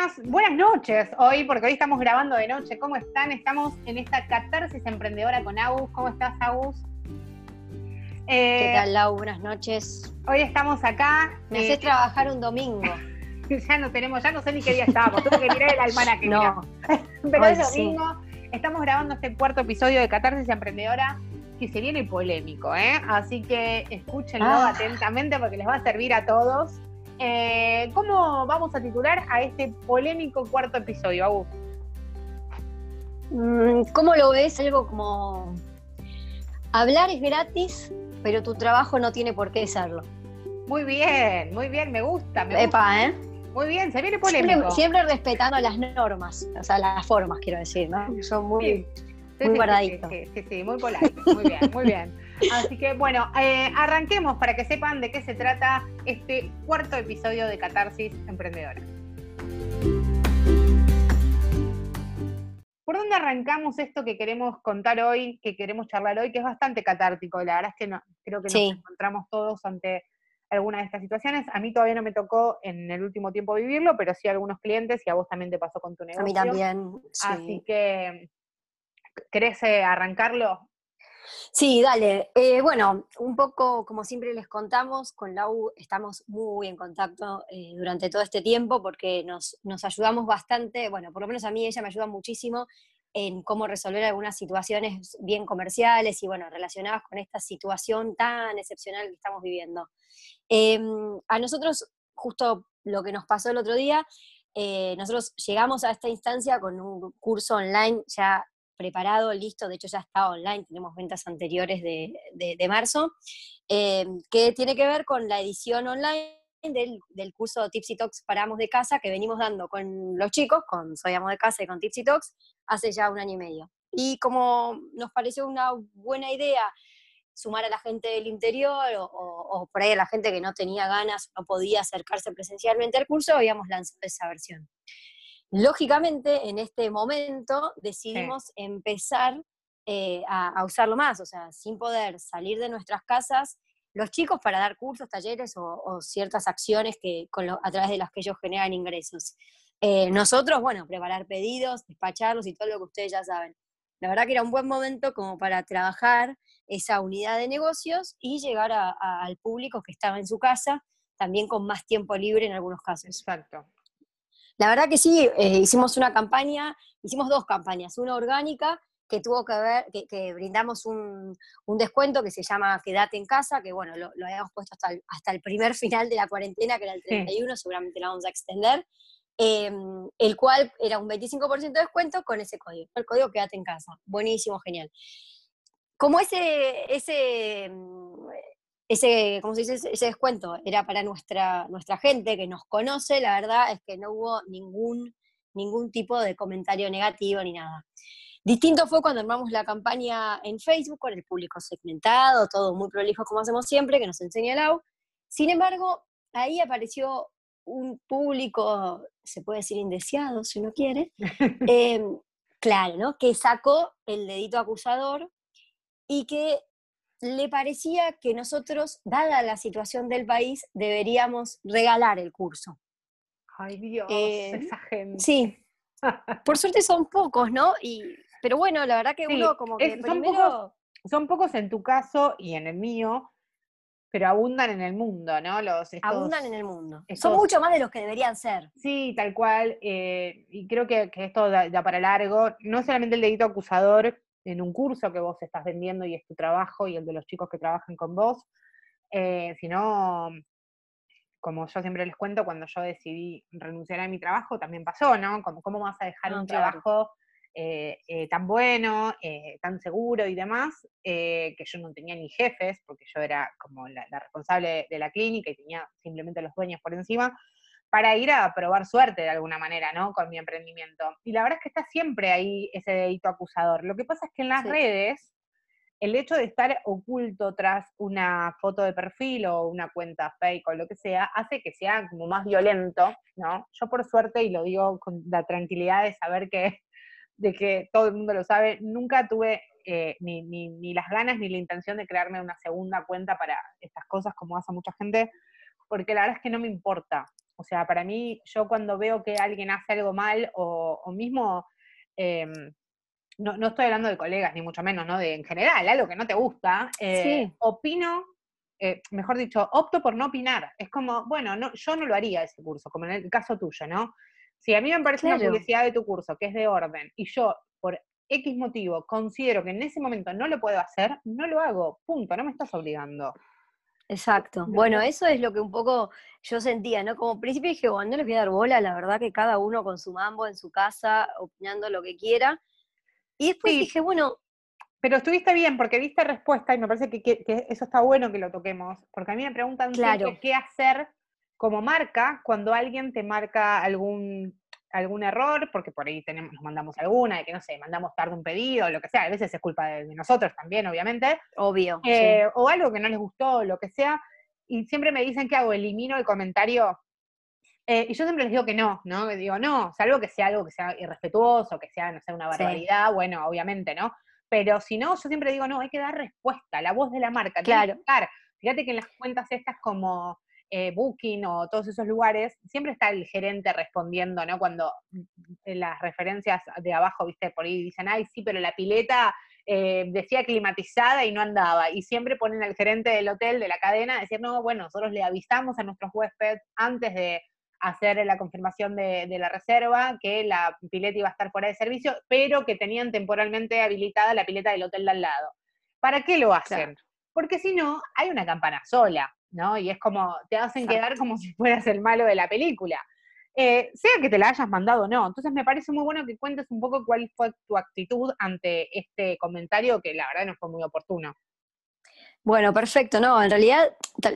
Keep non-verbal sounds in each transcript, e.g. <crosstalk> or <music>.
buenas, buenas noches hoy, porque hoy estamos grabando de noche. ¿Cómo están? Estamos en esta catarsis emprendedora con Agus. ¿Cómo estás, Agus? ¿Qué tal, Lau? Buenas noches. Hoy estamos acá. Me haces trabajar un domingo. <laughs> ya no tenemos, ya no sé ni qué día estamos. Tuve que mirar el almanaque. <laughs> No. <laughs> Pero es domingo. Estamos grabando este cuarto episodio de Catarsis Emprendedora que se viene polémico, ¿eh? Así que escúchenlo ah. atentamente porque les va a servir a todos. Eh, ¿Cómo vamos a titular a este polémico cuarto episodio, Agus? Mm, ¿Cómo lo ves? Algo como hablar es gratis, pero tu trabajo no tiene por qué serlo. Muy bien, muy bien, me gusta. Me Epa, ¿eh? Muy bien, se viene polémico. Siempre, respetando las normas, o sea, las formas, quiero decir, ¿no? Son muy, muy guardaditos. Sí, sí, sí, muy polaritos. Muy bien, muy bien. Así que bueno, eh, arranquemos para que sepan de qué se trata este cuarto episodio de Catarsis Emprendedora. ¿Por dónde arrancamos esto que queremos contar hoy, que queremos charlar hoy, que es bastante catártico? La verdad es que no, creo que nos encontramos todos ante alguna de estas situaciones. A mí todavía no me tocó en el último tiempo vivirlo, pero sí a algunos clientes y a vos también te pasó con tu negocio. A mí también. Sí. Así que, ¿querés eh, arrancarlo? Sí, dale. Eh, bueno, un poco como siempre les contamos, con Lau estamos muy en contacto eh, durante todo este tiempo porque nos, nos, ayudamos bastante, bueno, por lo menos a mí ella me ayuda muchísimo en cómo resolver algunas situaciones bien comerciales y bueno, relacionadas con esta situación tan excepcional que estamos viviendo. Em, a nosotros, justo lo que nos pasó el otro día, eh, nosotros llegamos a esta instancia con un curso online ya preparado, listo, de hecho ya está online, tenemos ventas anteriores de, de, marzo, eh, que tiene que ver con la edición online del, del, curso Tipsy Talks para amos de casa que venimos dando con los chicos, con Soy Amo de Casa y con Tipsy Talks, hace ya un año y medio. Y como nos pareció una buena idea sumar a la gente del interior o, o, por ahí a la gente que no tenía ganas, no podía acercarse presencialmente al curso, habíamos lanzado esa versión. Lógicamente, en este momento decidimos empezar eh, a, usarlo más, o sea, sin poder salir de nuestras casas, los chicos para dar cursos, talleres o, ciertas acciones que, a través de las que ellos generan ingresos. Eh, nosotros, bueno, preparar pedidos, despacharlos y todo lo que ustedes ya saben. La verdad que era un buen momento como para trabajar esa unidad de negocios y llegar al público que estaba en su casa, también con más tiempo libre en algunos casos. Exacto. La verdad que sí, eh, hicimos una campaña, hicimos dos campañas, una orgánica que tuvo que ver, que, brindamos un, descuento que se llama Quédate en casa, que bueno, lo, habíamos puesto hasta el, hasta el, primer final de la cuarentena, que era el 31, seguramente la vamos a extender, em, el cual era un 25% de descuento con ese código, el código Quédate en casa. Buenísimo, genial. Como ese, ese ese, ¿cómo se dice? ese descuento era para nuestra, nuestra gente que nos conoce, la verdad es que no hubo ningún, ningún tipo de comentario negativo ni nada. Distinto fue cuando armamos la campaña en Facebook con el público segmentado, todo muy prolijo como hacemos siempre, que nos enseña Lau. Sin embargo, ahí apareció un público, se puede decir indeseado si uno quiere, <laughs> em, claro, ¿no? Que sacó el dedito acusador y que le parecía que nosotros, dada la situación del país, deberíamos regalar el curso. Ay Dios, eh, esa gente. Sí. Por suerte son pocos, ¿no? Y, pero bueno, la verdad que uno como que son Pocos, son pocos en tu caso y en el mío, pero abundan en el mundo, ¿no? Los, abundan en el mundo. Son mucho más de los que deberían ser. Sí, tal cual. Eh, y creo que, esto da, da, para largo. No solamente el dedito acusador, en un curso que vos estás vendiendo y es tu trabajo y el de los chicos que trabajan con vos, eh, sino, como yo siempre les cuento, cuando yo decidí renunciar a mi trabajo, también pasó, ¿no? Como, ¿Cómo vas a dejar un trabajo eh, eh, tan bueno, tan seguro y demás, que yo no tenía ni jefes, porque yo era como la, la responsable de la clínica y tenía simplemente los dueños por encima, para ir a probar suerte de alguna manera, ¿no? Con mi emprendimiento. Y la verdad es que está siempre ahí ese dedito acusador. Lo que pasa es que en las redes, el hecho de estar oculto tras una foto de perfil o una cuenta fake o lo que sea, hace que sea como más violento, ¿no? Yo por suerte, y lo digo con la tranquilidad de saber que, de que todo el mundo lo sabe, nunca tuve eh, ni, ni, ni las ganas ni la intención de crearme una segunda cuenta para estas cosas como hace mucha gente, porque la verdad es que no me importa. O sea, para mí, yo cuando veo que alguien hace algo mal o, mismo, em, no, no, estoy hablando de colegas, ni mucho menos, ¿no? De en general, algo que no te gusta, eh, opino, eh, mejor dicho, opto por no opinar. Es como, bueno, no, yo no lo haría ese curso, como en el caso tuyo, ¿no? Si a mí me parece una publicidad de tu curso que es de orden y yo por X motivo considero que en ese momento no lo puedo hacer, no lo hago, punto, no me estás obligando. Exacto. Bueno, eso es lo que un poco yo sentía, ¿no? Como principio dije, bueno, no les voy a dar bola, la verdad que cada uno con su mambo en su casa, opinando lo que quiera. Y después dije, bueno... Pero estuviste bien porque viste respuesta y me parece que, eso está bueno que lo toquemos, porque a mí me preguntan qué hacer como marca cuando alguien te marca algún algún error, porque por ahí tenemos, nos mandamos alguna, de que no sé, mandamos tarde un pedido, lo que sea, a veces es culpa de, nosotros también, obviamente. Obvio. Eh, o algo que no les gustó, lo que sea, y siempre me dicen que hago, elimino el comentario. Eh, y yo siempre les digo que no, ¿no? Digo, no, salvo que sea algo que sea irrespetuoso, que sea, no sé, una barbaridad, bueno, obviamente, ¿no? Pero si no, yo siempre digo, no, hay que dar respuesta, la voz de la marca. Claro. Fíjate que en las cuentas estas como eh, Booking o todos esos lugares, siempre está el gerente respondiendo, ¿no? Cuando en las referencias de abajo, viste, por ahí dicen, ay, sí, pero la pileta eh, decía climatizada y no andaba. Y siempre ponen al gerente del hotel, de la cadena, a decir, no, bueno, nosotros le avisamos a nuestros huéspedes antes de hacer la confirmación de, la reserva que la pileta iba a estar fuera de servicio, pero que tenían temporalmente habilitada la pileta del hotel de al lado. ¿Para qué lo hacen? Porque si no, hay una campana sola. ¿No? Y es como, te hacen quedar como <laughs> si fueras el malo de la película. Eh, sea que te la hayas mandado o no. Entonces me parece muy bueno que cuentes un poco cuál fue tu actitud ante este comentario que la verdad no fue muy oportuno. Bueno, perfecto, no, en realidad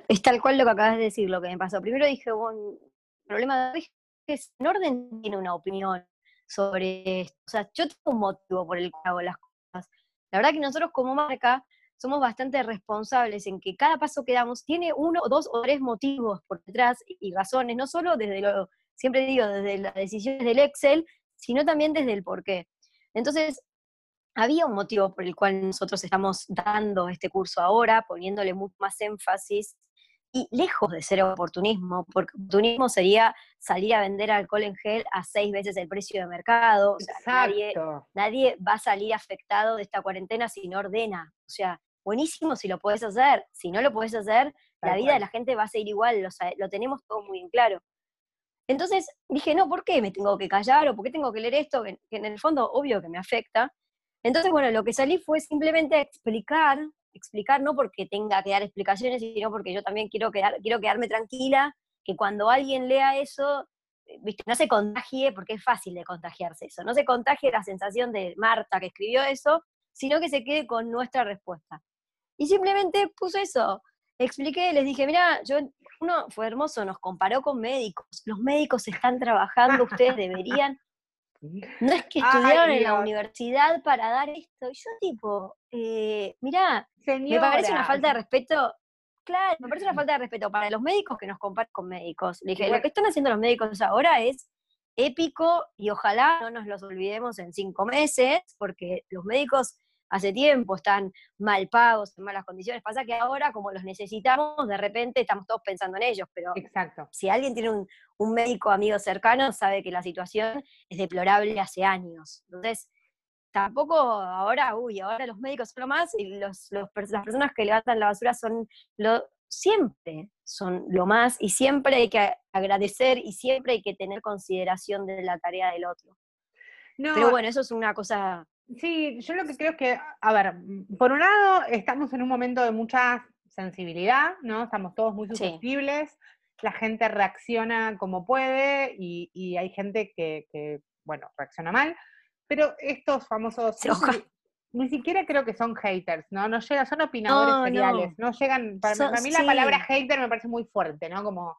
es tal cual lo que acabas de decir, lo que me pasó. Primero dije, bueno, el problema de es que orden tiene una opinión sobre esto. O sea, yo tengo un motivo por el que hago las cosas. La verdad que nosotros como marca somos bastante responsables en que cada paso que damos tiene uno, dos o tres motivos por detrás y razones, no solo desde lo, siempre digo, desde las decisiones del Excel, sino también desde el por qué. Entonces, había un motivo por el cual nosotros estamos dando este curso ahora, poniéndole mucho más énfasis y lejos de ser oportunismo, porque oportunismo sería salir a vender alcohol en gel a seis veces el precio de mercado. nadie, nadie, va a salir afectado de esta cuarentena si no ordena. O sea, buenísimo si lo puedes hacer. Si no lo puedes hacer, la vida de la gente va a ser igual, lo, lo tenemos todo muy en claro. Entonces dije, no, ¿por qué me tengo que callar o por qué tengo que leer esto? Que, en el fondo, obvio que me afecta. Entonces, bueno, lo que salí fue simplemente explicar explicar, no porque tenga que dar explicaciones, sino porque yo también quiero, quedar, quiero quedarme tranquila, que cuando alguien lea eso, eh, ¿viste? no se contagie, porque es fácil de contagiarse eso, no se contagie la sensación de Marta que escribió eso, sino que se quede con nuestra respuesta. Y simplemente puso eso, expliqué, les dije, mira, yo, uno fue hermoso, nos comparó con médicos, los médicos están trabajando, ustedes deberían, <laughs> no es que estudiaron en la universidad para dar esto. Y yo tipo, eh, mirá, me parece una falta de respeto. Claro, me parece una falta de respeto para los médicos que nos comparan con médicos. Le dije, lo que están haciendo los médicos ahora es épico y ojalá no nos los olvidemos en cinco meses, porque los médicos hace tiempo están mal pagos, en malas condiciones. Pasa que ahora, como los necesitamos, de repente estamos todos pensando en ellos, pero Exacto. si alguien tiene un, médico amigo cercano, sabe que la situación es deplorable hace años. Entonces, tampoco ahora, uy, ahora los médicos son lo más y los, las personas que levantan la basura son lo, siempre son lo más y siempre hay que agradecer y siempre hay que tener consideración de la tarea del otro. Pero bueno, eso es una cosa Sí, yo lo que creo es que, a ver, por un lado estamos en un momento de mucha sensibilidad, ¿no? Estamos todos muy susceptibles, la gente reacciona como puede y, hay gente que, bueno, reacciona mal, pero estos famosos... Ni, siquiera creo que son haters, ¿no? No llegan, son opinadores seriales, no. llegan, para, mí la palabra hater me parece muy fuerte, ¿no? Como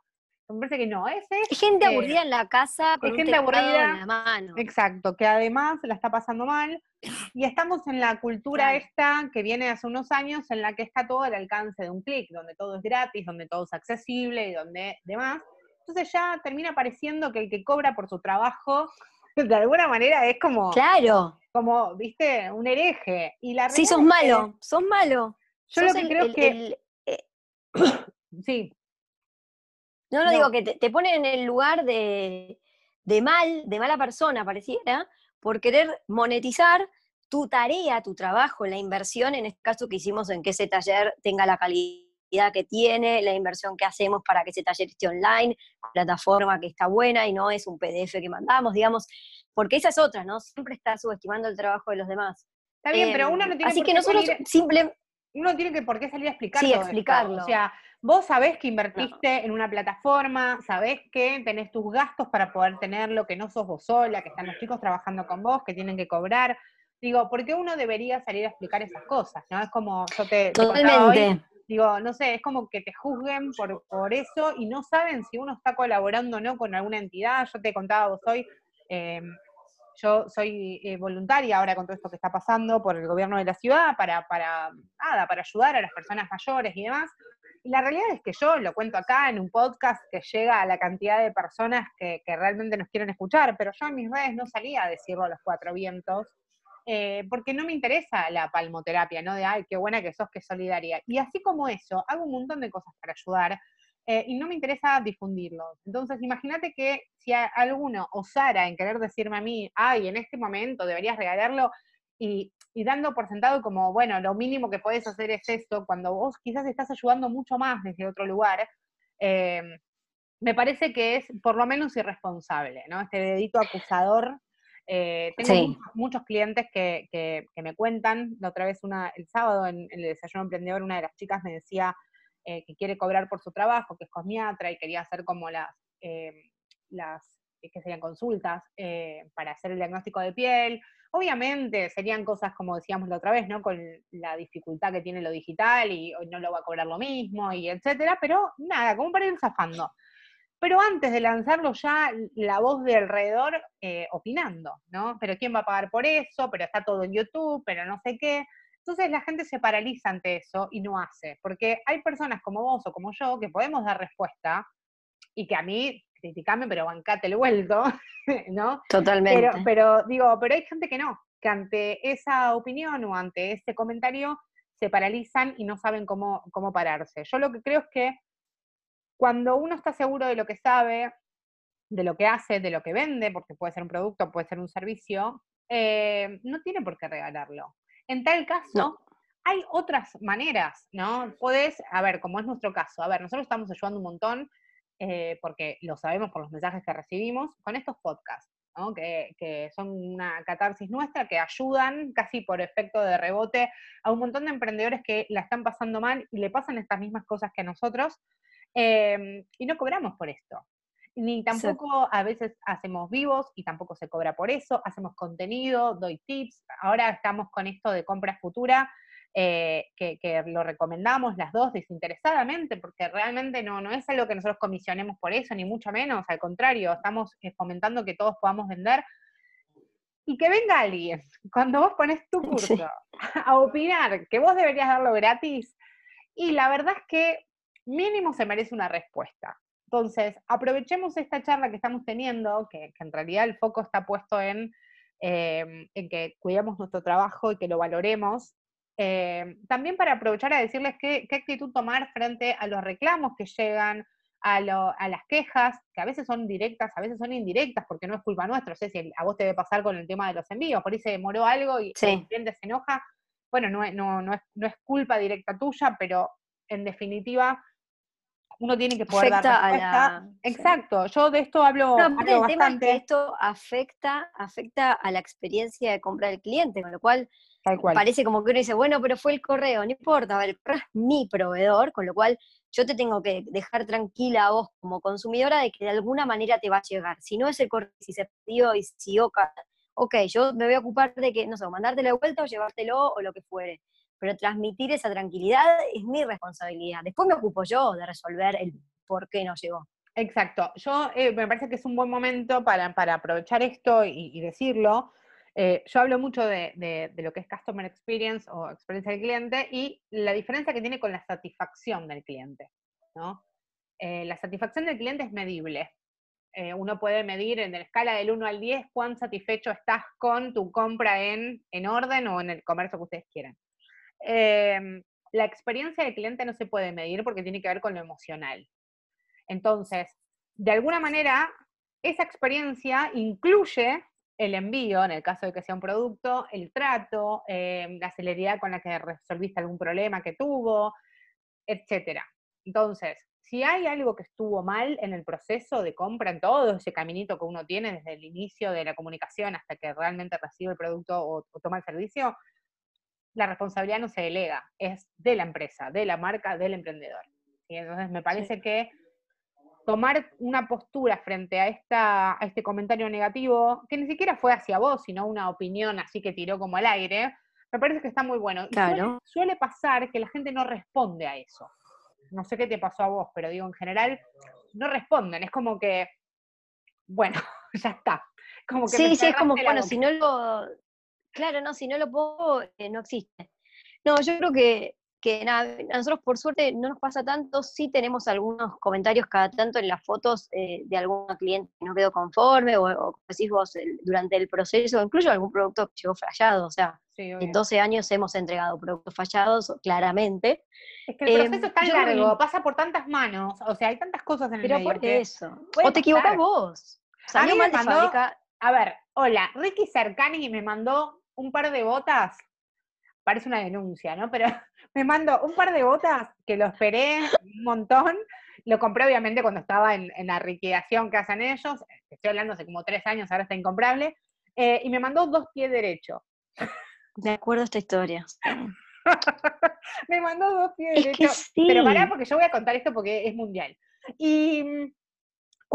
me parece que no, es gente aburrida en la casa con gente aburrida en la mano. Exacto, que además la está pasando mal. Y estamos en la cultura esta que viene hace unos años en la que está todo al alcance de un clic, donde todo es gratis, donde todo es accesible y donde demás. Entonces ya termina pareciendo que el que cobra por su trabajo, <laughs> de alguna manera es como. Claro. Como, viste, un hereje. Y la sí, sos malo, sos malo. Yo lo que creo que. Eh, <coughs> sí. No, no, digo que te, te pone en el lugar de, de mal, de mala persona, pareciera, por querer monetizar tu tarea, tu trabajo, la inversión, en este caso que hicimos en que ese taller tenga la calidad que tiene, la inversión que hacemos para que ese taller esté online, plataforma que está buena y no es un PDF que mandamos, digamos, porque esa es otra, ¿no? Siempre está subestimando el trabajo de los demás. Está bien, pero uno no Em, tiene Así por que qué nosotros salir- simple, uno tiene que por qué salir a explicar Sí, todo esto. explicarlo. O sea, vos sabés que invertiste en una plataforma, sabés que tenés tus gastos para poder tenerlo, que no sos vos sola, que están los chicos trabajando con vos, que tienen que cobrar. Digo, ¿por qué uno debería salir a explicar esas cosas? ¿No? Es como, yo te, te contaba hoy, totalmente. digo, no sé, es como que te juzguen por, por eso y no saben si uno está colaborando o no con alguna entidad. Yo te contaba vos hoy, eh, yo soy eh, voluntaria ahora con todo esto que está pasando por el gobierno de la ciudad para, para, nada, para ayudar a las personas mayores y demás. Y la realidad es que yo lo cuento acá en un podcast que llega a la cantidad de personas que, realmente nos quieren escuchar, pero yo en mis redes no salía a decirlo a los cuatro vientos, eh, porque no me interesa la palmoterapia, ¿no? De, ay, qué buena que sos, qué solidaria. Y así como eso, hago un montón de cosas para ayudar eh, y no me interesa difundirlo. Entonces, imagínate que si alguno osara en querer decirme a mí, ay, en este momento deberías regalarlo, y, y dando por sentado como, bueno, lo mínimo que puedes hacer es esto, cuando vos quizás estás ayudando mucho más desde otro lugar, eh, me parece que es por lo menos irresponsable, ¿no? Este dedito acusador. Eh, tengo Sí. muchos, muchos clientes que, que- que me cuentan, la otra vez una, el sábado en, en el desayuno emprendedor, una de las chicas me decía eh, que quiere cobrar por su trabajo, que es cosmiatra y quería hacer como las, las que serían consultas eh, para hacer el diagnóstico de piel. Obviamente serían cosas como decíamos la otra vez, ¿no? Con la dificultad que tiene lo digital y no lo va a cobrar lo mismo y etcétera, pero nada, como para ir zafando. Pero antes de lanzarlo ya la voz de alrededor eh, opinando, ¿no? Pero ¿quién va a pagar por eso? Pero está todo en YouTube, pero no sé qué. Entonces la gente se paraliza ante eso y no hace, porque hay personas como vos o como yo que podemos dar respuesta y que a mí, criticame, pero bancate el vuelto, <laughs> ¿no? Totalmente. Pero, pero digo, pero hay gente que no, que ante esa opinión o ante ese comentario se paralizan y no saben cómo, cómo pararse. Yo lo que creo es que cuando uno está seguro de lo que sabe, de lo que hace, de lo que vende, porque puede ser un producto, puede ser un servicio, eh, no tiene por qué regalarlo. En tal caso, No. hay otras maneras, ¿no? Podés, a ver, como es nuestro caso, a ver, nosotros estamos ayudando un montón, eh, porque lo sabemos por los mensajes que recibimos, con estos podcasts, ¿no? que, que son una catarsis nuestra, que ayudan casi por efecto de rebote a un montón de emprendedores que la están pasando mal y le pasan estas mismas cosas que a nosotros, eh, y no cobramos por esto. Ni tampoco a veces hacemos vivos y tampoco se cobra por eso, hacemos contenido, doy tips, ahora estamos con esto de compra futura, eh, que, que lo recomendamos las dos desinteresadamente, porque realmente no, no es algo que nosotros comisionemos por eso, ni mucho menos, al contrario, estamos eh, fomentando que todos podamos vender. Y que venga alguien, <laughs> cuando vos pones tu <laughs> curso Sí. a opinar que vos deberías darlo gratis, y la verdad es que mínimo se merece una respuesta. Entonces, aprovechemos esta charla que estamos teniendo, que, que en realidad el foco está puesto en, eh, en que cuidemos nuestro trabajo y que lo valoremos, eh, también para aprovechar a decirles qué, qué actitud tomar frente a los reclamos que llegan, a, lo- a las quejas, que a veces son directas, a veces son indirectas, porque no es culpa nuestra. No sé si a vos te debe pasar con el tema de los envíos, por ahí se demoró algo y Sí. el cliente se enoja. Bueno, no, no, no, es, no es culpa directa tuya, pero en definitiva uno tiene que poder Afecta dar a la-. Exacto, yo de esto hablo, No, aparte hablo el tema es bastante. que esto afecta, afecta a la experiencia de compra del cliente, con lo cual tal cual. parece como que uno dice, bueno, pero fue el correo, no importa, el correo es mi proveedor, con lo cual yo te tengo que dejar tranquila a vos como consumidora de que de alguna manera te va a llegar. Si no es el correo, si se perdió y si oca, ok, yo me voy a ocupar de que, no sé, mandártelo de vuelta o llevártelo o lo que fuere. Pero transmitir esa tranquilidad es mi responsabilidad. Después me ocupo yo de resolver el por qué no llegó. Exacto. Yo eh, me parece que es un buen momento para, para aprovechar esto y, decirlo. Eh, yo hablo mucho de, de- lo que es Customer Experience o experiencia del cliente y la diferencia que tiene con la satisfacción del cliente. ¿no? Eh, la satisfacción del cliente es medible. Uno puede medir en la escala del 1 al 10 cuán satisfecho estás con tu compra en, en orden o en el comercio que ustedes quieran. Em, la experiencia del cliente no se puede medir porque tiene que ver con lo emocional. Entonces, de alguna manera, esa experiencia incluye el envío, en el caso de que sea un producto, el trato, eh, la celeridad con la que resolviste algún problema que tuvo, etc. Entonces, si hay algo que estuvo mal en el proceso de compra, en todo ese caminito que uno tiene desde el inicio de la comunicación hasta que realmente recibe el producto o, toma el servicio, la responsabilidad no se delega, es de la empresa, de la marca, del emprendedor. Y entonces me parece que tomar una postura frente a, esta, a este comentario negativo, que ni siquiera fue hacia vos, sino una opinión así que tiró como al aire, me parece que está muy bueno. Claro. suele, pasar que la gente no responde a eso. No sé qué te pasó a vos, pero digo, en general, no responden. Es como que, bueno, <laughs> ya está. Como que sí, sí, es como, bueno, si no lo, claro, no, si no lo pongo, eh, no existe. No, yo creo que que nada, a nosotros por suerte no nos pasa tanto, sí tenemos algunos comentarios cada tanto en las fotos eh, de alguna cliente que no quedó conforme, o, como decís vos, durante el proceso, incluso algún producto que llegó fallado, o sea, en 12 años hemos entregado productos fallados, claramente. Es que el proceso es em, tan largo, pasa por tantas manos, o sea, hay tantas cosas en el Pero por eso. O te equivocas vos. a mí me mandó, a ver, hola, Ricky Cercani me mandó un par de botas parece una denuncia, ¿no? Pero <laughs> me mandó un par de botas que lo esperé un montón. Lo compré obviamente cuando estaba en, la liquidación que hacen ellos. Estoy hablando hace como tres años, ahora está incomprable. Eh, y me mandó dos pies derechos. De acuerdo a esta historia. <laughs> me mandó dos pies derechos. Pero pará, porque yo voy a contar esto porque es mundial. Y mm,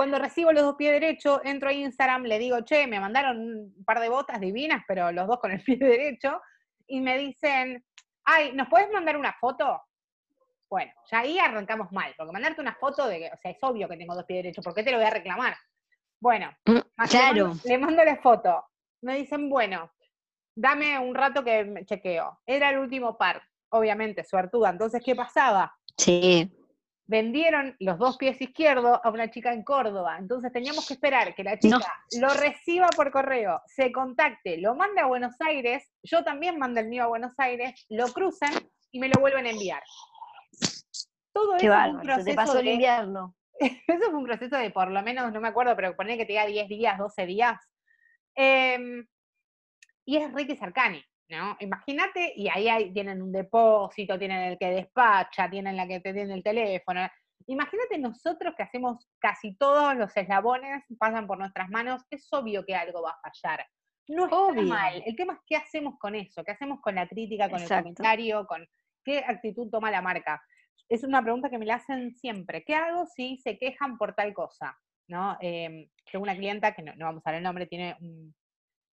cuando recibo los dos pies derechos, entro a Instagram, le digo, che, me mandaron un par de botas divinas, pero los dos con el pie <laughs> derecho y me dicen, ay, ¿nos puedes mandar una foto? Bueno, ya ahí arrancamos mal, porque mandarte una foto de que, o sea, es obvio que tengo dos pies derechos, ¿por qué te lo voy a reclamar? Bueno, mm, claro. le, mando, la foto. Me dicen, bueno, dame un rato que me chequeo. Era el último par, obviamente, suertuda. Entonces, ¿qué pasaba? Sí vendieron los dos pies izquierdos a una chica en Córdoba. Entonces teníamos que esperar que la chica lo reciba por correo, se contacte, lo mande a Buenos Aires, yo también mando el mío a Buenos Aires, lo crucen y me lo vuelven a enviar. Todo eso es un proceso. te pasó el invierno. <laughs> Eso fue un proceso de por lo menos, no me acuerdo, pero poner que te diga 10 días, 12 días. Em, y es Ricky Cercani. ¿No? Imagínate, y ahí tienen un depósito, tienen el que despacha, tienen la que te tiene el teléfono. Imagínate nosotros que hacemos casi todos los eslabones, pasan por nuestras manos, es obvio que algo va a fallar. No es mal. El tema es qué hacemos con eso, qué hacemos con la crítica, con el comentario, con qué actitud toma la marca. Es una pregunta que me la hacen siempre. ¿Qué hago si se quejan por tal cosa? ¿No? Eh, tengo una clienta que no, vamos a ver el nombre, tiene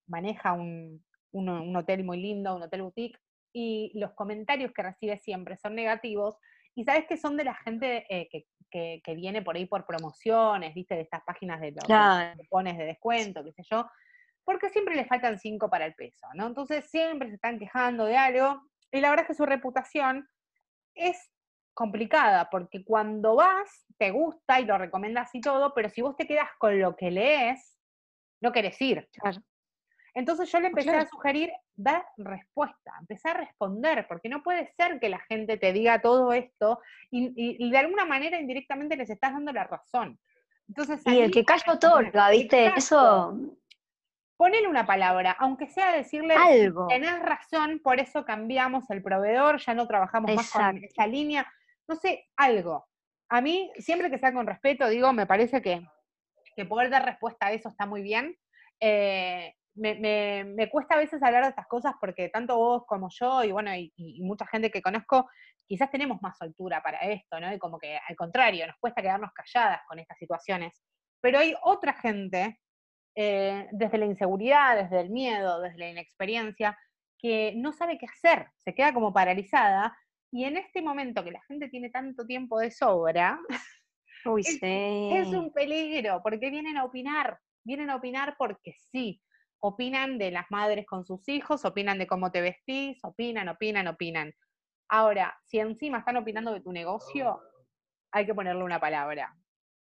maneja un, un, hotel muy lindo, un hotel boutique, y los comentarios que recibe siempre son negativos, y sabes que son de la gente eh, que, viene por ahí por promociones, viste, de estas páginas de los pones de descuento, qué sé yo, porque siempre le faltan cinco para el peso, ¿no? Entonces siempre se están quejando de algo, y la verdad es que su reputación es complicada, porque cuando vas, te gusta y lo recomiendas y todo, pero si vos te quedas con lo que lees, no querés ir. Entonces yo le empecé a sugerir dar respuesta, empezar a responder, porque no puede ser que la gente te diga todo esto y, de alguna manera indirectamente les estás dando la razón. Entonces, y el que calla otorga, ¿viste? Eso. Ponele una palabra, aunque sea decirle, Algo. tenés razón, por eso cambiamos el proveedor, ya no trabajamos más con esa línea. No sé, algo. A mí, siempre que sea con respeto, digo, me parece que, que poder dar respuesta a eso está muy bien. Eh, me, cuesta a veces hablar de estas cosas porque tanto vos como yo y bueno, y, mucha gente que conozco, quizás tenemos más altura para esto, ¿no? Y como que al contrario, nos cuesta quedarnos calladas con estas situaciones. Pero hay otra gente, eh, desde la inseguridad, desde el miedo, desde la inexperiencia, que no sabe qué hacer, se queda como paralizada. Y en este momento que la gente tiene tanto tiempo de sobra, es un peligro, porque vienen a opinar, vienen a opinar porque sí, opinan de las madres con sus hijos, opinan de cómo te vestís, opinan, opinan, opinan. Ahora, si encima están opinando de tu negocio, hay que ponerle una palabra.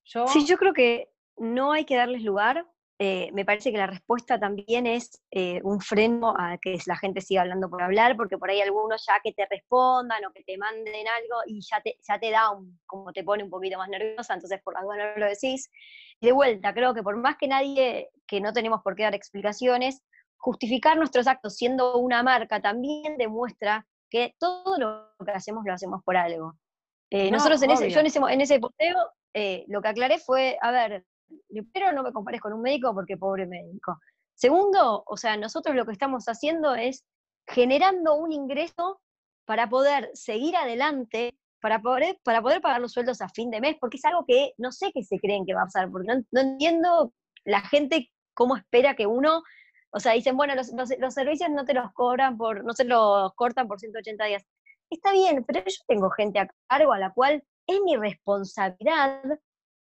Yo... Sí, yo creo que no hay que darles lugar, eh, me parece que la respuesta también es eh, un freno a que la gente siga hablando por hablar, porque por ahí algunos ya que te respondan o que te manden algo y ya te, ya te da un, como te pone un poquito más nerviosa, entonces por algo no lo decís. Y de vuelta, creo que por más que nadie, que no tenemos por qué dar explicaciones, justificar nuestros actos siendo una marca también demuestra que todo lo que hacemos lo hacemos por algo. Eh, nosotros en ese, yo en ese, en ese posteo lo que aclaré fue, a ver, primero no me compares con un médico porque pobre médico. Segundo, o sea, nosotros lo que estamos haciendo es generando un ingreso para poder seguir adelante, para poder, para poder pagar los sueldos a fin de mes, porque es algo que no sé qué se creen que va a pasar, porque no, entiendo la gente cómo espera que uno, o sea, dicen, bueno, los, los, servicios no te los cobran por, no se los cortan por 180 días. Está bien, pero yo tengo gente a cargo a la cual es mi responsabilidad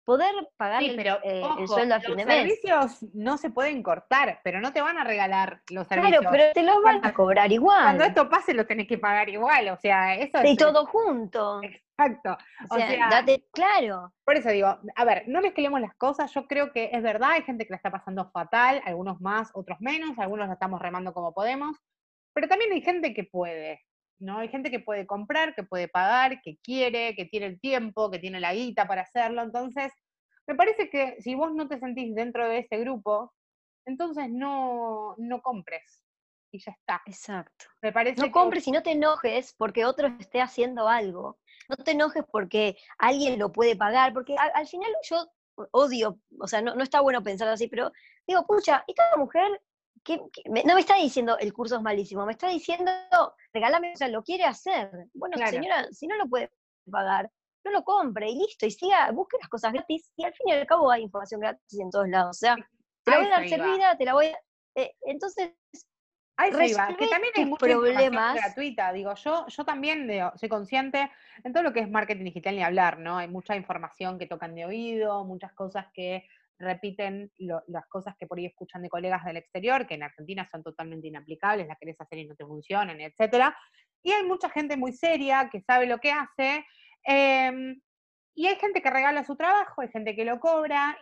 poder pagar pero, eh, el, sueldo a fin de mes. Los servicios no se pueden cortar, pero no te van a regalar los servicios. Claro, pero te los van a cobrar igual. Cuando esto pase lo tenés que pagar igual, o sea, eso Y todo junto. Exacto. O, sea, date claro. Por eso digo, a ver, no mezclemos las cosas, yo creo que es verdad, hay gente que la está pasando fatal, algunos más, otros menos, algunos la estamos remando como podemos, pero también hay gente que puede, ¿no? Hay gente que puede comprar, que puede pagar, que quiere, que tiene el tiempo, que tiene la guita para hacerlo. Entonces, me parece que si vos no te sentís dentro de ese grupo, entonces no, no compres. Y ya está. Exacto. Me parece no compres y no te enojes porque otro esté haciendo algo. No te enojes porque alguien lo puede pagar, porque al, final yo odio, o sea, no, no, está bueno pensar así, pero digo, pucha, esta mujer no me está diciendo el curso es malísimo, me está diciendo, regálame, o sea, lo quiere hacer. Bueno, señora, si no lo puede pagar, no lo compre y listo, y siga, busque las cosas gratis, y al fin y al cabo hay información gratis en todos lados. O sea, te la voy a dar servida, te la voy a. Eh, entonces, Ahí se iba, que también hay mucha problemas gratuita, digo, yo, yo también soy consciente en todo lo que es marketing digital ni hablar, ¿no? Hay mucha información que tocan de oído, muchas cosas que repiten las cosas que por ahí escuchan de colegas del exterior, que en Argentina son totalmente inaplicables, las querés hacer y no te funcionan, etcétera. Y hay mucha gente muy seria que sabe lo que hace. Em, y hay gente que regala su trabajo, hay gente que lo cobra,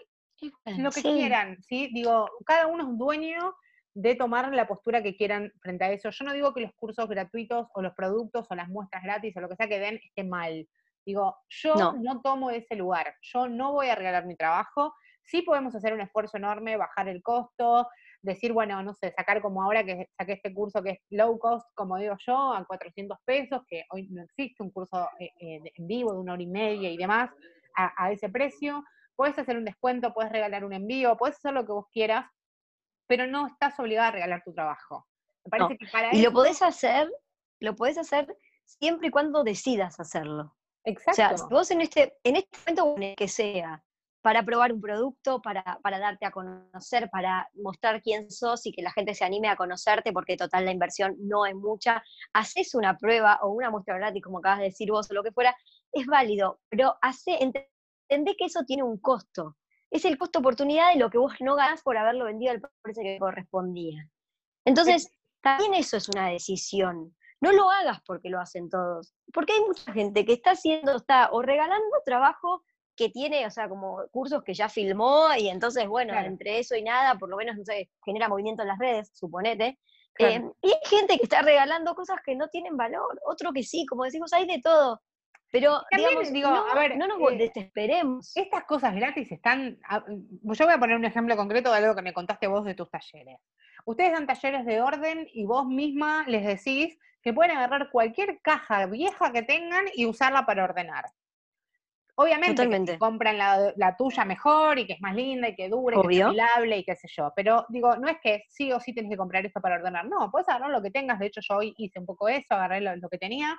lo que quieran, ¿sí? Digo, cada uno es dueño de tomar la postura que quieran frente a eso. Yo no digo que los cursos gratuitos o los productos o las muestras gratis o lo que sea que den esté mal. Digo, yo no. no tomo ese lugar, yo no voy a regalar mi trabajo, sí podemos hacer un esfuerzo enorme, bajar el costo, decir, bueno, no sé, sacar como ahora que saqué este curso que es low cost, como digo yo, a 400 pesos, que hoy no existe un curso eh, eh, en vivo de una hora y media y demás, a, ese precio. Puedes hacer un descuento, puedes regalar un envío, puedes hacer lo que vos quieras, pero no estás obligada a regalar tu trabajo. Me parece que para y lo podés hacer, lo podés hacer siempre y cuando decidas hacerlo. Exacto. O sea, vos en este, en este momento, que sea, para probar un producto, para, para, darte a conocer, para mostrar quién sos y que la gente se anime a conocerte, porque total la inversión no es mucha. Haces una prueba o una muestra gratis, como acabas de decir vos o lo que fuera, es válido, pero hace, entendé que eso tiene un costo. Es el costo oportunidad de lo que vos no ganás por haberlo vendido al precio que correspondía. Entonces, también eso es una decisión. No lo hagas porque lo hacen todos. Porque hay mucha gente que está haciendo, está o regalando trabajo que tiene, o sea, como cursos que ya filmó y entonces, bueno, entre eso y nada, por lo menos, no sé, genera movimiento en las redes, suponete. Em, y hay gente que está regalando cosas que no tienen valor, otro que sí, como decimos, hay de todo. Pero, digamos, digo, no, a ver, no nos eh, desesperemos. Estas cosas gratis están. Yo voy a poner un ejemplo concreto de algo que me contaste vos de tus talleres. Ustedes dan talleres de orden y vos misma les decís que pueden agarrar cualquier caja vieja que tengan y usarla para ordenar. Obviamente compran la, tuya mejor y que es más linda y que dure, y que es y qué sé yo. Pero digo, no es que sí o sí tienes que comprar esto para ordenar. No, puedes agarrar lo que tengas. De hecho, yo hoy hice un poco eso, agarré lo, que tenía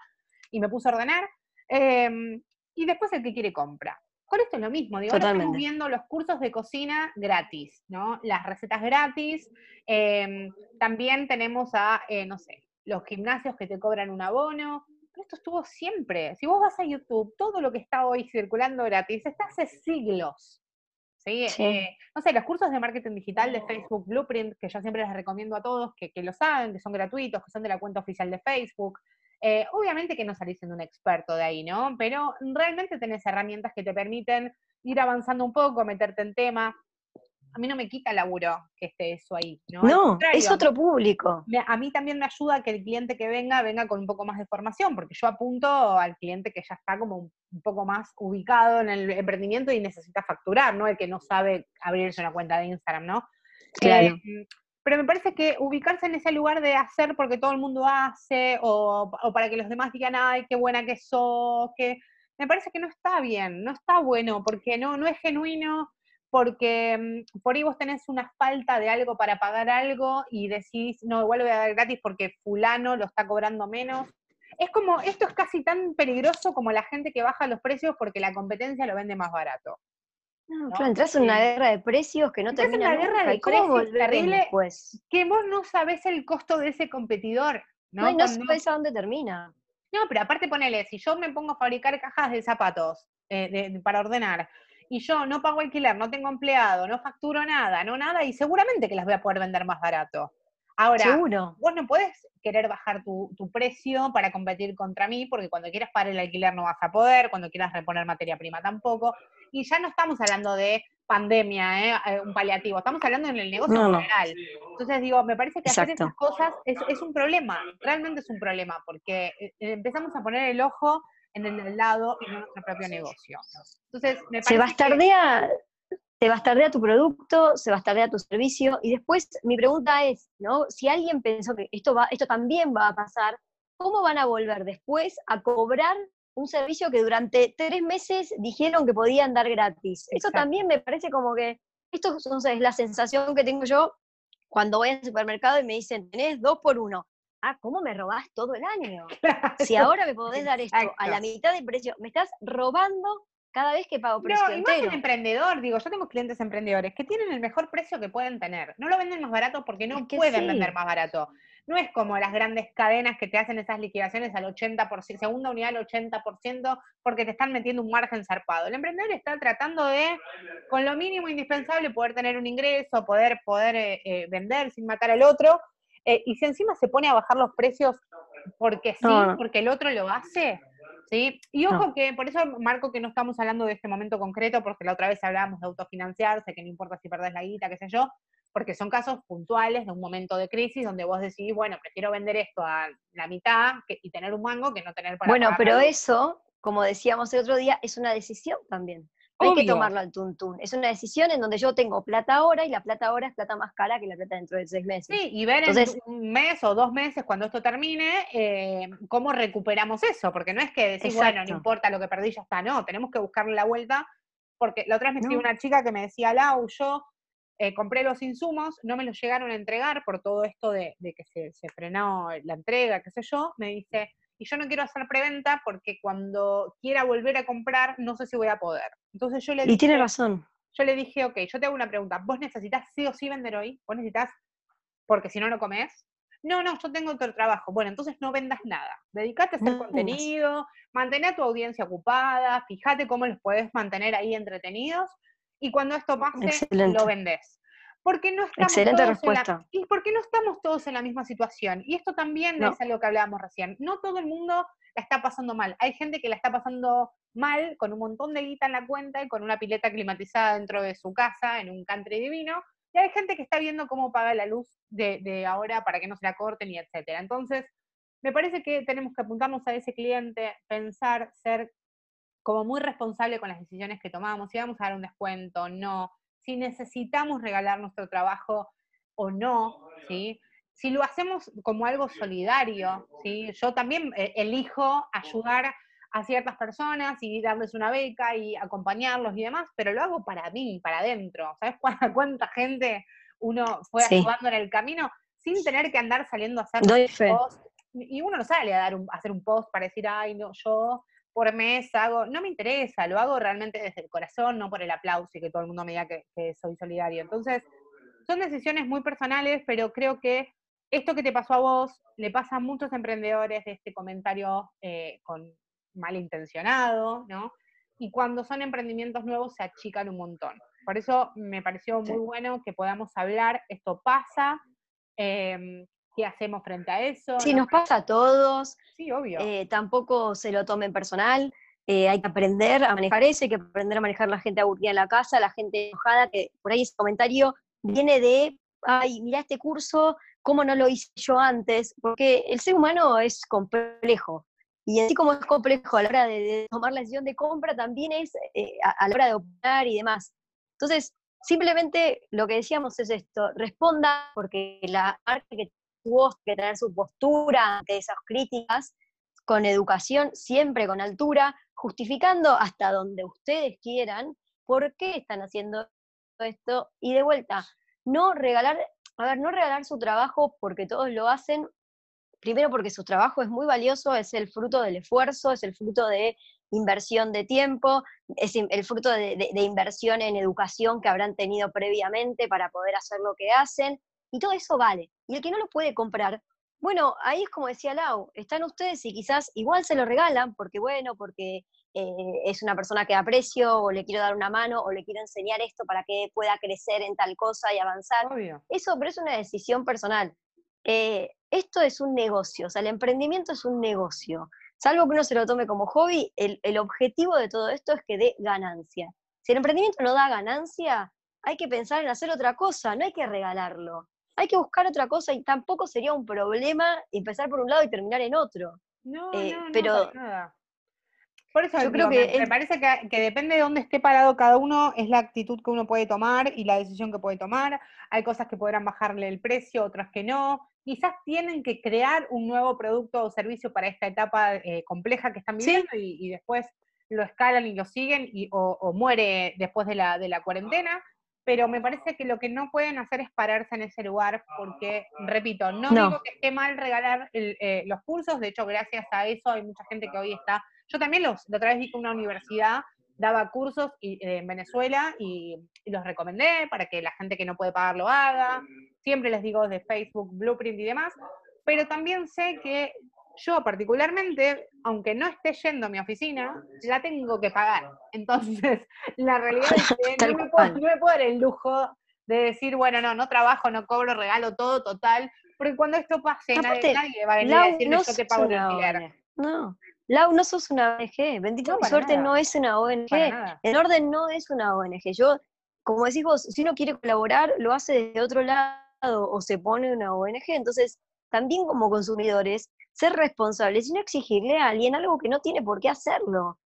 y me puse a ordenar. Em, y después el que quiere compra. Con esto es lo mismo, digo, ahora estamos viendo los cursos de cocina gratis, ¿no? Las recetas gratis. Em, también tenemos a, eh, no sé, los gimnasios que te cobran un abono esto estuvo siempre. Si vos vas a YouTube, todo lo que está hoy circulando gratis está hace siglos. ¿sí? Eh, no sé, los cursos de marketing digital de Facebook Blueprint, que yo siempre les recomiendo a todos que, que lo saben, que son gratuitos, que son de la cuenta oficial de Facebook. Eh, obviamente que no salís siendo un experto de ahí, ¿no? Pero realmente tenés herramientas que te permiten ir avanzando un poco, meterte en tema. A mí no me quita laburo que esté eso ahí, ¿no? No, es otro público. a mí también me ayuda que el cliente que venga venga con un poco más de formación, porque yo apunto al cliente que ya está como un, poco más ubicado en el emprendimiento y necesita facturar, ¿no? El que no sabe abrirse una cuenta de Instagram, ¿no? Claro. Eh, pero me parece que ubicarse en ese lugar de hacer porque todo el mundo hace, o, o para que los demás digan, ay, qué buena que sos, que me parece que no está bien, no está bueno, porque no, no es genuino, porque mm, por ahí vos tenés una falta de algo para pagar algo y decís, no, igual lo voy a dar gratis porque fulano lo está cobrando menos. Es como, esto es casi tan peligroso como la gente que baja los precios porque la competencia lo vende más barato. No, Claro, entras en una guerra de precios que no termina en una guerra de precios terrible que vos no sabés el costo de ese competidor. No, no, no sabés a dónde termina. No, pero aparte ponele, si yo me pongo a fabricar cajas de zapatos eh, para ordenar, y yo no pago alquiler, no tengo empleado, no facturo nada, no nada, y seguramente que las voy a poder vender más barato. Ahora, Seguro. vos no puedes querer bajar tu, precio para competir contra mí, porque cuando quieras pagar el alquiler no vas a poder, cuando quieras reponer materia prima tampoco. Y ya no estamos hablando de pandemia, ¿eh? Eh, un paliativo, estamos hablando en el negocio general. Entonces digo, me parece que hacer esas cosas es, es, un problema, realmente es un problema, porque eh, empezamos a poner el ojo en el lado y no nuestro propio negocio. Entonces, me se bastardea, se bastardea tu producto, se bastardea tu servicio, y después mi pregunta es, ¿no? Si alguien pensó que esto, va, esto también va a pasar, ¿cómo van a volver después a cobrar un servicio que durante tres meses dijeron que podían dar gratis? Eso también me parece como que, esto es la sensación que tengo yo cuando voy al supermercado y me dicen, tenés dos por uno ah, ¿cómo me robás todo el año? <laughs> Si ahora me podés dar esto a la mitad del precio, me estás robando cada vez que pago precio no, y más el emprendedor, digo, yo tengo clientes emprendedores que tienen el mejor precio que pueden tener. No lo venden más barato porque no pueden vender más barato. No es como las grandes cadenas que te hacen esas liquidaciones al 80%, segunda unidad al 80%, porque te están metiendo un margen zarpado. El emprendedor está tratando de, con lo mínimo indispensable, poder tener un ingreso, poder, poder eh, eh, vender sin matar al otro, eh, y si encima se pone a bajar los precios porque sí, porque el otro lo hace, ¿sí? Y ojo que, por eso marco que no estamos hablando de este momento concreto, porque la otra vez hablábamos de autofinanciarse, que no importa si perdés la guita, qué sé yo, porque son casos puntuales de un momento de crisis donde vos decís, bueno, prefiero vender esto a la mitad y tener un mango que no tener para Bueno, pero eso, como decíamos el otro día, es una decisión también. Hay que tomarlo al tuntún. Es una decisión en donde yo tengo plata ahora y la plata ahora es plata más cara que la plata dentro de seis meses. Sí, y ver en un mes o dos meses, cuando esto termine, eh, cómo recuperamos eso. Porque no es que decir, bueno, no importa lo que perdí, ya está. No, tenemos que buscarle la vuelta. Porque la otra vez me escribió una chica que me decía, Lau, yo eh, compré los insumos, no me los llegaron a entregar por todo esto de, que se, se frenó la entrega, qué sé yo. Me dice, y yo no quiero hacer preventa porque cuando quiera volver a comprar no sé si voy a poder. Entonces yo le dije, Y tiene razón. Yo le dije, ok, yo te hago una pregunta, ¿vos necesitas sí o sí vender hoy? ¿Vos necesitas porque si no lo comes? No, no, yo tengo otro trabajo. Bueno, entonces no vendas nada. Dedicate a hacer contenido, mantén a tu audiencia ocupada, fíjate cómo los puedes mantener ahí entretenidos y cuando esto pase, lo vendes. Porque no estamos Excelente respuesta. y porque no estamos todos en la misma situación. Y esto también es algo que hablábamos recién. No todo el mundo la está pasando mal. Hay gente que la está pasando mal con un montón de guita en la cuenta y con una pileta climatizada dentro de su casa en un country divino. Y hay gente que está viendo cómo paga la luz de, de ahora para que no se la corten y etcétera. Entonces, me parece que tenemos que apuntarnos a ese cliente, pensar, ser como muy responsable con las decisiones que tomamos, si vamos a dar un descuento, no, si necesitamos regalar nuestro trabajo o no, ¿sí? Si lo hacemos como algo solidario, ¿sí? Yo también eh, elijo ayudar a ciertas personas y darles una beca y acompañarlos y demás, pero lo hago para mí, para adentro. ¿Sabes <laughs> cuánta gente uno fue ayudando en el camino sin tener que andar saliendo a hacer post? Y uno no sale a, dar a hacer un post para decir, ay, no, yo por mes hago, no me interesa, lo hago realmente desde el corazón, no por el aplauso y que todo el mundo me diga que, soy solidario. Entonces, son decisiones muy personales, pero creo que esto que te pasó a vos le pasa a muchos emprendedores de este comentario eh, con malintencionado, ¿no? Y cuando son emprendimientos nuevos se achican un montón. Por eso me pareció muy bueno que podamos hablar, esto pasa, em, ¿Qué hacemos frente a eso? Sí, nos pasa a todos. Sí, obvio. Eh, tampoco se lo tomen personal. eh, hay que aprender a manejar eso, hay que aprender a manejar la gente aburrida en la casa, la gente enojada, que por ahí ese comentario viene de, ay, mira este curso, ¿cómo no lo hice yo antes? Porque el ser humano es complejo. Y así como es complejo a la hora de, tomar la decisión de compra, también es eh, a, la hora de opinar y demás. Entonces, simplemente lo que decíamos es esto, responda porque la marca que que tener su postura ante esas críticas, con educación, siempre con altura, justificando hasta donde ustedes quieran por qué están haciendo esto. Y de vuelta, no regalar, a ver, no regalar su trabajo porque todos lo hacen, primero porque su trabajo es muy valioso, es el fruto del esfuerzo, es el fruto de inversión de tiempo, es el fruto de, inversión en educación que habrán tenido previamente para poder hacer lo que hacen, y todo eso vale. Y el que no lo puede comprar, bueno, ahí es como decía Lau, están ustedes y quizás igual se lo regalan porque, bueno, porque eh, es una persona que aprecio o le quiero dar una mano o le quiero enseñar esto para que pueda crecer en tal cosa y avanzar. Eso, pero es una decisión personal. Eh, esto es un negocio, o sea, el emprendimiento es un negocio. Salvo que uno se lo tome como hobby, el, el objetivo de todo esto es que dé ganancia. Si el emprendimiento no da ganancia, hay que pensar en hacer otra cosa, no hay que regalarlo hay que buscar otra cosa y tampoco sería un problema empezar por un lado y terminar en otro. No, eh, no, no, pero nada. Por eso yo creo que me, parece que, depende de dónde esté parado cada uno, es la actitud que uno puede tomar y la decisión que puede tomar. Hay cosas que podrán bajarle el precio, otras que no. Quizás tienen que crear un nuevo producto o servicio para esta etapa eh, compleja que están viviendo y, después lo escalan y lo siguen y, o, muere después de la, de la cuarentena pero me parece que lo que no pueden hacer es pararse en ese lugar, porque, repito, no, digo que esté mal regalar eh, los cursos, de hecho, gracias a eso hay mucha gente que hoy está, yo también los, la otra vez vi que una universidad daba cursos eh, en Venezuela y, los recomendé para que la gente que no puede pagar lo haga, siempre les digo de Facebook, Blueprint y demás, pero también sé que yo particularmente, aunque no esté yendo a mi oficina, la tengo que pagar. Entonces, <laughs> la realidad es que no me, puedo, dar el lujo de decir, bueno, no, no trabajo, no cobro, regalo todo, total, porque cuando esto pase, nadie, va a venir a decirme yo te pago un alquiler. No, Lau, no sos una ONG, bendita no, suerte no es una ONG, el orden no es una ONG. Yo, como decís vos, si uno quiere colaborar, lo hace desde otro lado o se pone una ONG, entonces también como consumidores ser responsables y no exigirle a alguien algo que no tiene por qué hacerlo.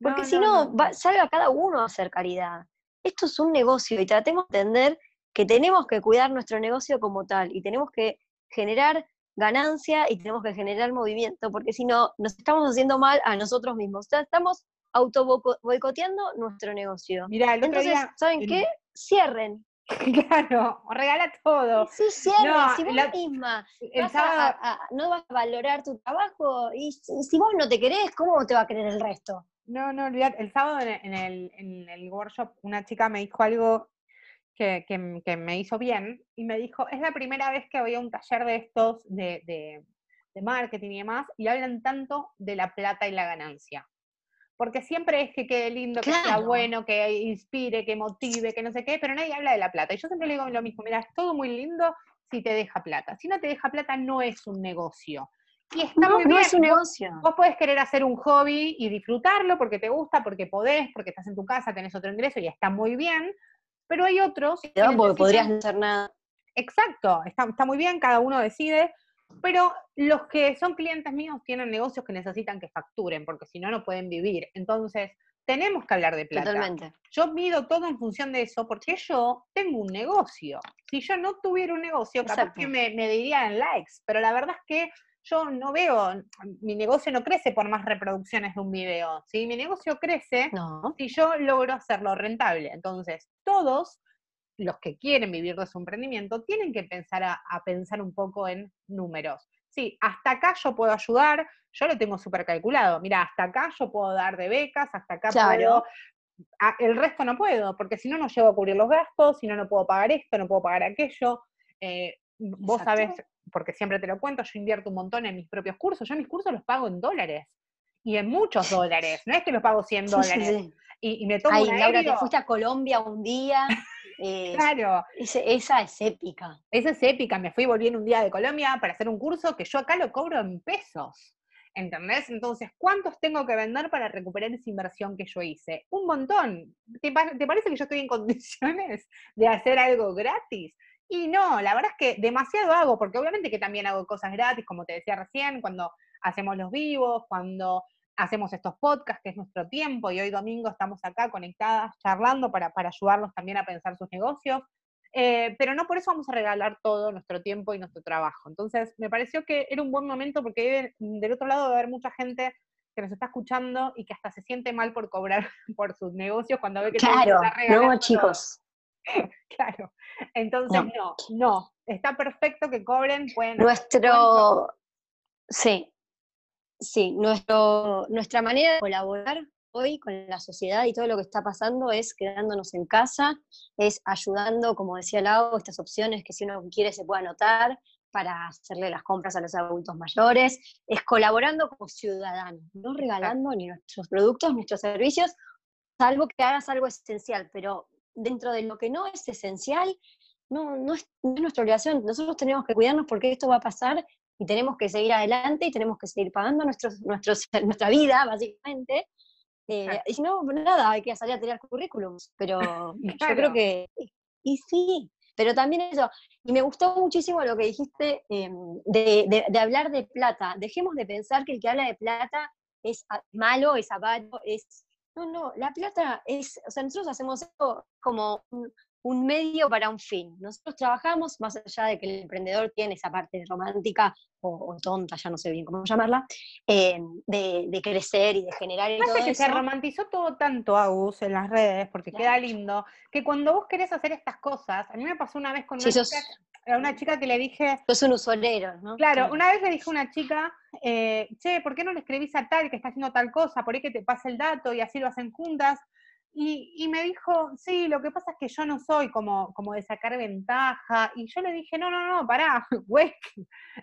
Porque si no, salga cada uno a hacer caridad. Esto es un negocio y tratemos de entender que tenemos que cuidar nuestro negocio como tal y tenemos que generar ganancia y tenemos que generar movimiento, porque si no, nos estamos haciendo mal a nosotros mismos. O sea, estamos auto boicoteando nuestro negocio. Mira, Entonces, ¿saben qué? Cierren. <laughs> Claro, regala todo. Sí, cierre, si vos misma no vas a valorar tu trabajo, y si, vos no te querés, ¿cómo te va a querer el resto? No, no, olvidate, el sábado en el, en el workshop una chica me dijo algo que, que, me hizo bien y me dijo, es la primera vez que voy a un taller de estos de, de, de marketing y demás y hablan tanto de la plata y la ganancia porque siempre es que quede lindo, que sea bueno, que inspire, que motive, que no sé qué, pero nadie habla de la plata. Y yo siempre le digo lo mismo, mira, es todo muy lindo si te deja plata. Si no te deja plata, no es un negocio. Y está muy bien. No es un negocio. Vos, podés querer hacer un hobby y disfrutarlo porque te gusta, porque podés, porque estás en tu casa, tenés otro ingreso y está muy bien. Pero hay otros. No, porque podrías no hacer nada. Exacto, está, está muy bien, cada uno decide, pero los que son clientes míos tienen negocios que necesitan que facturen, porque si no, no pueden vivir. Entonces, tenemos que hablar de plata. Totalmente. Yo mido todo en función de eso, porque yo tengo un negocio. Si yo no tuviera un negocio, capaz que me, me dirían likes, pero la verdad es que yo no veo, mi negocio no crece por más reproducciones de un video, ¿sí? Mi negocio crece si yo logro hacerlo rentable. Entonces, todos los que quieren vivir de su emprendimiento tienen que empezar a, pensar un poco en números. Sí, hasta acá yo puedo ayudar, yo lo tengo súper calculado. Mira, hasta acá yo puedo dar de becas, hasta acá puedo. el resto no puedo, porque si no, no llego a cubrir los gastos, si no, no puedo pagar esto, no puedo pagar aquello. Eh, vos sabés, porque siempre te lo cuento, yo invierto un montón en mis propios cursos. Yo mis cursos los pago en dólares y en muchos dólares. No es que los pago 100 <laughs> dólares. Y, me tomo Ay, Laura, te fuiste a Colombia un día claro. esa es épica. Esa es épica. Me fui volviendo un día de Colombia para hacer un curso que yo acá lo cobro en pesos. ¿Entendés? Entonces, ¿cuántos tengo que vender para recuperar esa inversión que yo hice? Un montón. ¿Te, parece que yo estoy en <laughs> condiciones de hacer algo gratis? Y no, la verdad es que demasiado hago, porque obviamente que también hago cosas gratis, como te decía recién, cuando hacemos los vivos, cuando hacemos estos podcasts, que es nuestro tiempo, y hoy domingo estamos acá conectadas, charlando para, para ayudarlos también a pensar sus negocios. Eh, pero no por eso vamos a regalar todo nuestro tiempo y nuestro trabajo. Entonces, me pareció que era un buen momento porque del otro lado va a haber mucha gente que nos está escuchando y que hasta se siente mal por cobrar <laughs> por sus negocios cuando ve que claro, no, chicos. <laughs> claro. Entonces, no. no, está perfecto que cobren. Pueden Nuestro, sí, sí, nuestro, nuestra manera de colaborar hoy con la sociedad y todo lo que está pasando es quedándonos en casa, es ayudando, como decía Lau, estas opciones que si uno quiere se puede anotar para hacerle las compras a los adultos mayores, es colaborando como ciudadanos, no regalando ni nuestros productos, nuestros servicios, salvo que hagas algo esencial, pero dentro de lo que no es esencial, no, no, es, nuestra obligación. Nosotros tenemos que cuidarnos porque esto va a pasar y tenemos que seguir adelante y tenemos que seguir pagando nuestros, nuestros, <laughs> nuestra vida, básicamente, eh, y si no, nada, hay que salir a tirar currículums, pero <laughs> yo creo que, y sí, pero también eso, y me gustó muchísimo lo que dijiste em, de, de, hablar de plata, dejemos de pensar que el que habla de plata es malo, es avaro, es... No, no, la plata es, o sea, nosotros hacemos eso como un medio para un fin. Nosotros trabajamos, más allá de que el emprendedor tiene esa parte romántica o, tonta, ya no sé bien cómo llamarla, eh, de, crecer y de generar y todo que se romantizó todo tanto, Agus, en las redes, porque queda lindo, que cuando vos querés hacer estas cosas, a mí me pasó una vez con una, chica, a una chica que le dije... Sos un usurero, ¿no? Claro, una vez le dije a una chica, eh, che, ¿por qué no le escribís a tal que está haciendo tal cosa? Por ahí que te pase el dato y así lo hacen juntas. Y, me dijo, sí, lo que pasa es que yo no soy como, como de sacar ventaja. Y yo le dije, no, no, no, pará, <laughs> güey.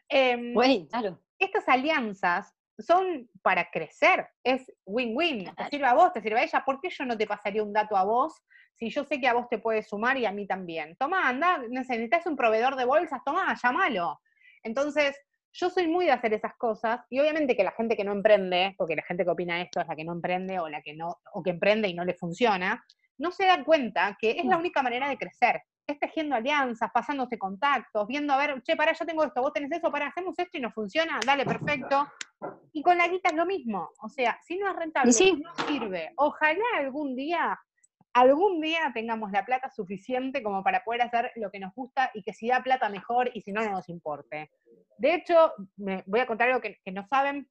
Em, claro. Estas alianzas son para crecer, es win-win. Te sirve a vos, te sirve a ella. ¿Por qué yo no te pasaría un dato a vos si yo sé que a vos te puede sumar y a mí también? Toma, anda, necesitas un proveedor de bolsas, toma, llámalo. Entonces, yo soy muy de hacer esas cosas y obviamente que la gente que no emprende, porque la gente que opina esto es la que no emprende o la que no, o que emprende y no le funciona, no se da cuenta que es la mm. única manera de crecer. Es tejiendo alianzas, pasándose contactos, viendo a ver, che, para, yo tengo esto, vos tenés eso, para, hacemos esto y no funciona, dale, perfecto. Y con la guita es lo mismo. O sea, si no es rentable, no sirve. Ojalá algún día algún día tengamos la plata suficiente como para poder hacer lo que nos gusta y que si da plata mejor y si no, no nos importe. De hecho, me voy a contar algo que, no saben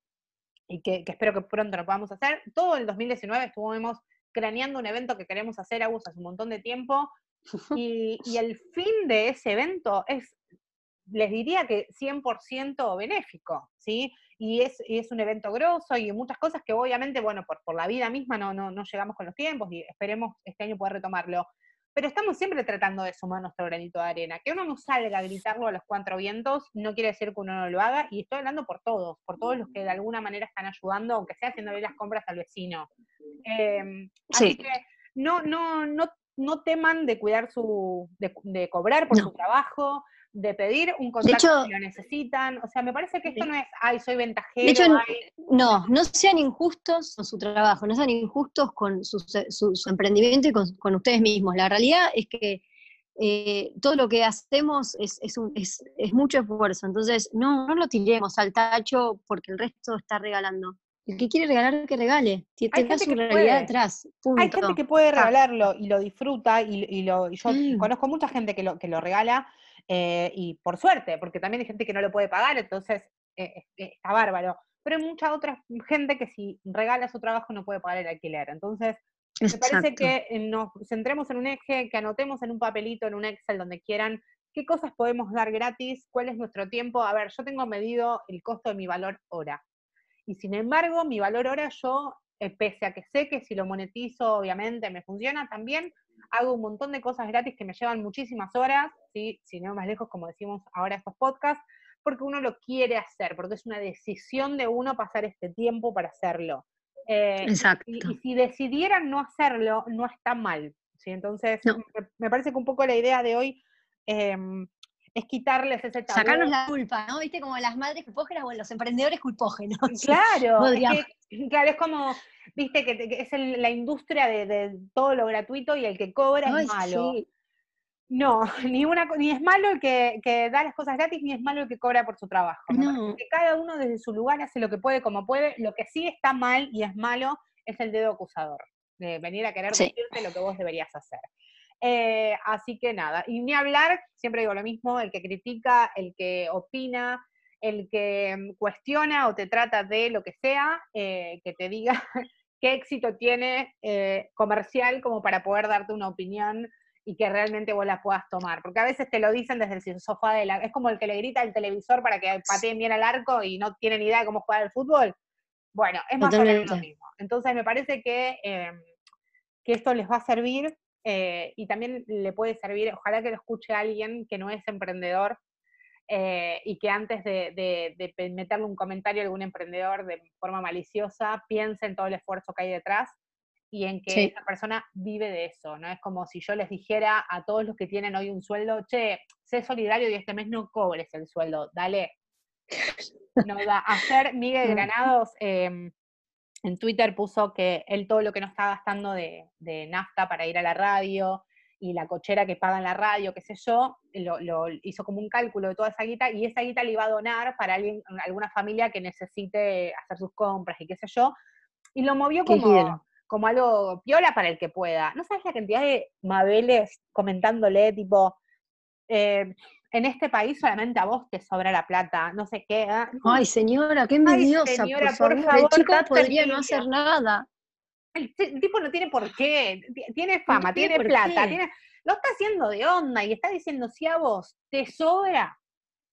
y que, espero que pronto lo podamos hacer. Todo el 2019 estuvimos craneando un evento que queremos hacer, Agus, hace un montón de tiempo. <laughs> Y, el fin de ese evento es, les diría que 100% benéfico, ¿sí? Y es, es un evento grosso y muchas cosas que obviamente, bueno, por, por la vida misma no, no, no llegamos con los tiempos y esperemos este año poder retomarlo pero estamos siempre tratando de sumar nuestro granito de arena. Que uno no salga a gritarlo a los cuatro vientos no quiere decir que uno no lo haga, y estoy hablando por todos, por todos los que de alguna manera están ayudando, aunque sea haciéndole las compras al vecino. Em, así que no, no, no, no teman de cuidar su, de, cobrar por su trabajo, de pedir un contacto si lo necesitan. O sea, me parece que esto no es, ay, soy ventajero. De hecho, no, no sean injustos con su trabajo, no sean injustos con su, emprendimiento y con, ustedes mismos. La realidad es que eh, todo lo que hacemos es, es, mucho esfuerzo, entonces no, no lo tiremos al tacho porque el resto está regalando. El que quiere regalar, que regale. Tiene su realidad detrás. Hay gente que puede regalarlo y lo disfruta, y, lo, yo mm. conozco mucha gente que lo, que lo regala, eh, y por suerte, porque también hay gente que no lo puede pagar, entonces eh, está bárbaro. Pero hay mucha otra gente que si regala su trabajo no puede pagar el alquiler. Entonces, me parece que eh, nos centremos en un eje, que anotemos en un papelito, en un Excel, donde quieran, qué cosas podemos dar gratis, cuál es nuestro tiempo. A ver, yo tengo medido el costo de mi valor hora. Y sin embargo, mi valor hora yo, pese a que sé que si lo monetizo, obviamente me funciona, también hago un montón de cosas gratis que me llevan muchísimas horas, ¿sí? si no más lejos, como decimos ahora estos podcasts, porque uno lo quiere hacer, porque es una decisión de uno pasar este tiempo para hacerlo. Eh, Exacto. Y, si decidieran no hacerlo, no está mal. ¿sí? Entonces, me, parece que un poco la idea de hoy em, es quitarles ese tabú. Sacarnos la culpa, ¿no? Viste como las madres culpógenas o los emprendedores culpógenos. <laughs> Claro, es <laughs> claro, es como, viste, que, es la industria de, todo lo gratuito y el que cobra es malo. No, <laughs> ni, una, ni es malo el que, da las cosas gratis, ni es malo el que cobra por su trabajo. Que cada uno desde su lugar hace lo que puede como puede. Lo que sí está mal y es malo es el dedo acusador, de venir a querer decirte lo que vos deberías hacer. Eh, así que nada, y ni hablar, siempre digo lo mismo, el que critica, el que opina, el que mm, cuestiona o te trata de lo que sea, eh, que te diga <laughs> qué éxito tiene eh, comercial como para poder darte una opinión y que realmente vos la puedas tomar. Porque a veces te lo dicen desde el sofá de la... Es como el que le grita al televisor para que pateen bien al arco y no tiene ni idea de cómo jugar el fútbol. Bueno, es más o menos lo mismo. Entonces me parece que, em, que esto les va a servir eh, y también le puede servir, ojalá que lo escuche alguien que no es emprendedor eh, y que antes de, de, meterle un comentario a algún emprendedor de forma maliciosa, piense en todo el esfuerzo que hay detrás y en que esa persona vive de eso, ¿no? Es como si yo les dijera a todos los que tienen hoy un sueldo, che, sé solidario y este mes no cobres el sueldo, dale. No da. Hacer Miguel <laughs> mm. Granados em, en Twitter puso que él todo lo que no está gastando de, nafta para ir a la radio y la cochera que paga en la radio, qué sé yo, lo, hizo como un cálculo de toda esa guita y esa guita le iba a donar para alguien, alguna familia que necesite hacer sus compras y qué sé yo. Y lo movió como, como algo piola para el que pueda. ¿No sabes la cantidad de Mabeles comentándole, tipo, eh, en este país solamente a vos te sobra la plata, no sé qué. ¿ah? Ay, señora, qué envidiosa, por, favor. el chico podría no hacer nada. El, tipo no tiene por qué, tiene fama, tiene, plata, tiene, lo está haciendo de onda y está diciendo, si a vos te sobra,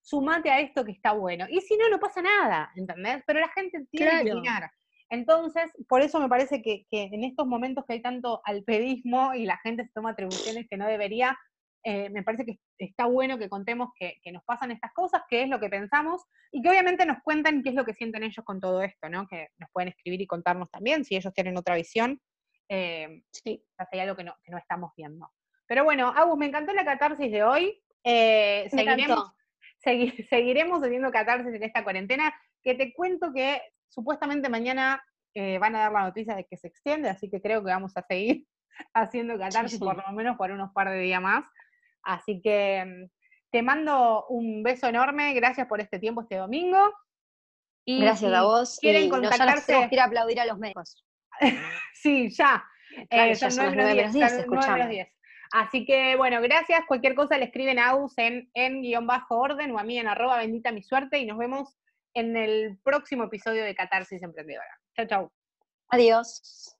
sumate a esto que está bueno. Y si no, no pasa nada, ¿entendés? Pero la gente tiene que opinar. Entonces, por eso me parece que, en estos momentos que hay tanto alpedismo y la gente se toma atribuciones que no debería, eh, me parece que está bueno que contemos que, nos pasan estas cosas, qué es lo que pensamos, y que obviamente nos cuentan qué es lo que sienten ellos con todo esto, ¿no? Que nos pueden escribir y contarnos también si ellos tienen otra visión. Eh, sí, hay algo que no, que no estamos viendo. Pero bueno, Agus, me encantó la catarsis de hoy. Eh, seguiremos, <laughs> seguiremos haciendo catarsis en esta cuarentena, que te cuento que supuestamente mañana eh, van a dar la noticia de que se extiende, así que creo que vamos a seguir <laughs> haciendo catarsis por lo menos por unos par de días más. Así que mm, te mando un beso enorme, gracias por este tiempo este domingo. Y gracias a vos. Quieren contactarse. quiero aplaudir a los médicos. <laughs> sí, ya. Eh, son nueve menos diez, Así que, bueno, gracias. Cualquier cosa le escriben a Aus en, en guion bajo orden o a mí en arroba bendita mi suerte y nos vemos en el próximo episodio de Catarsis Emprendedora. Chao, chao. Adiós.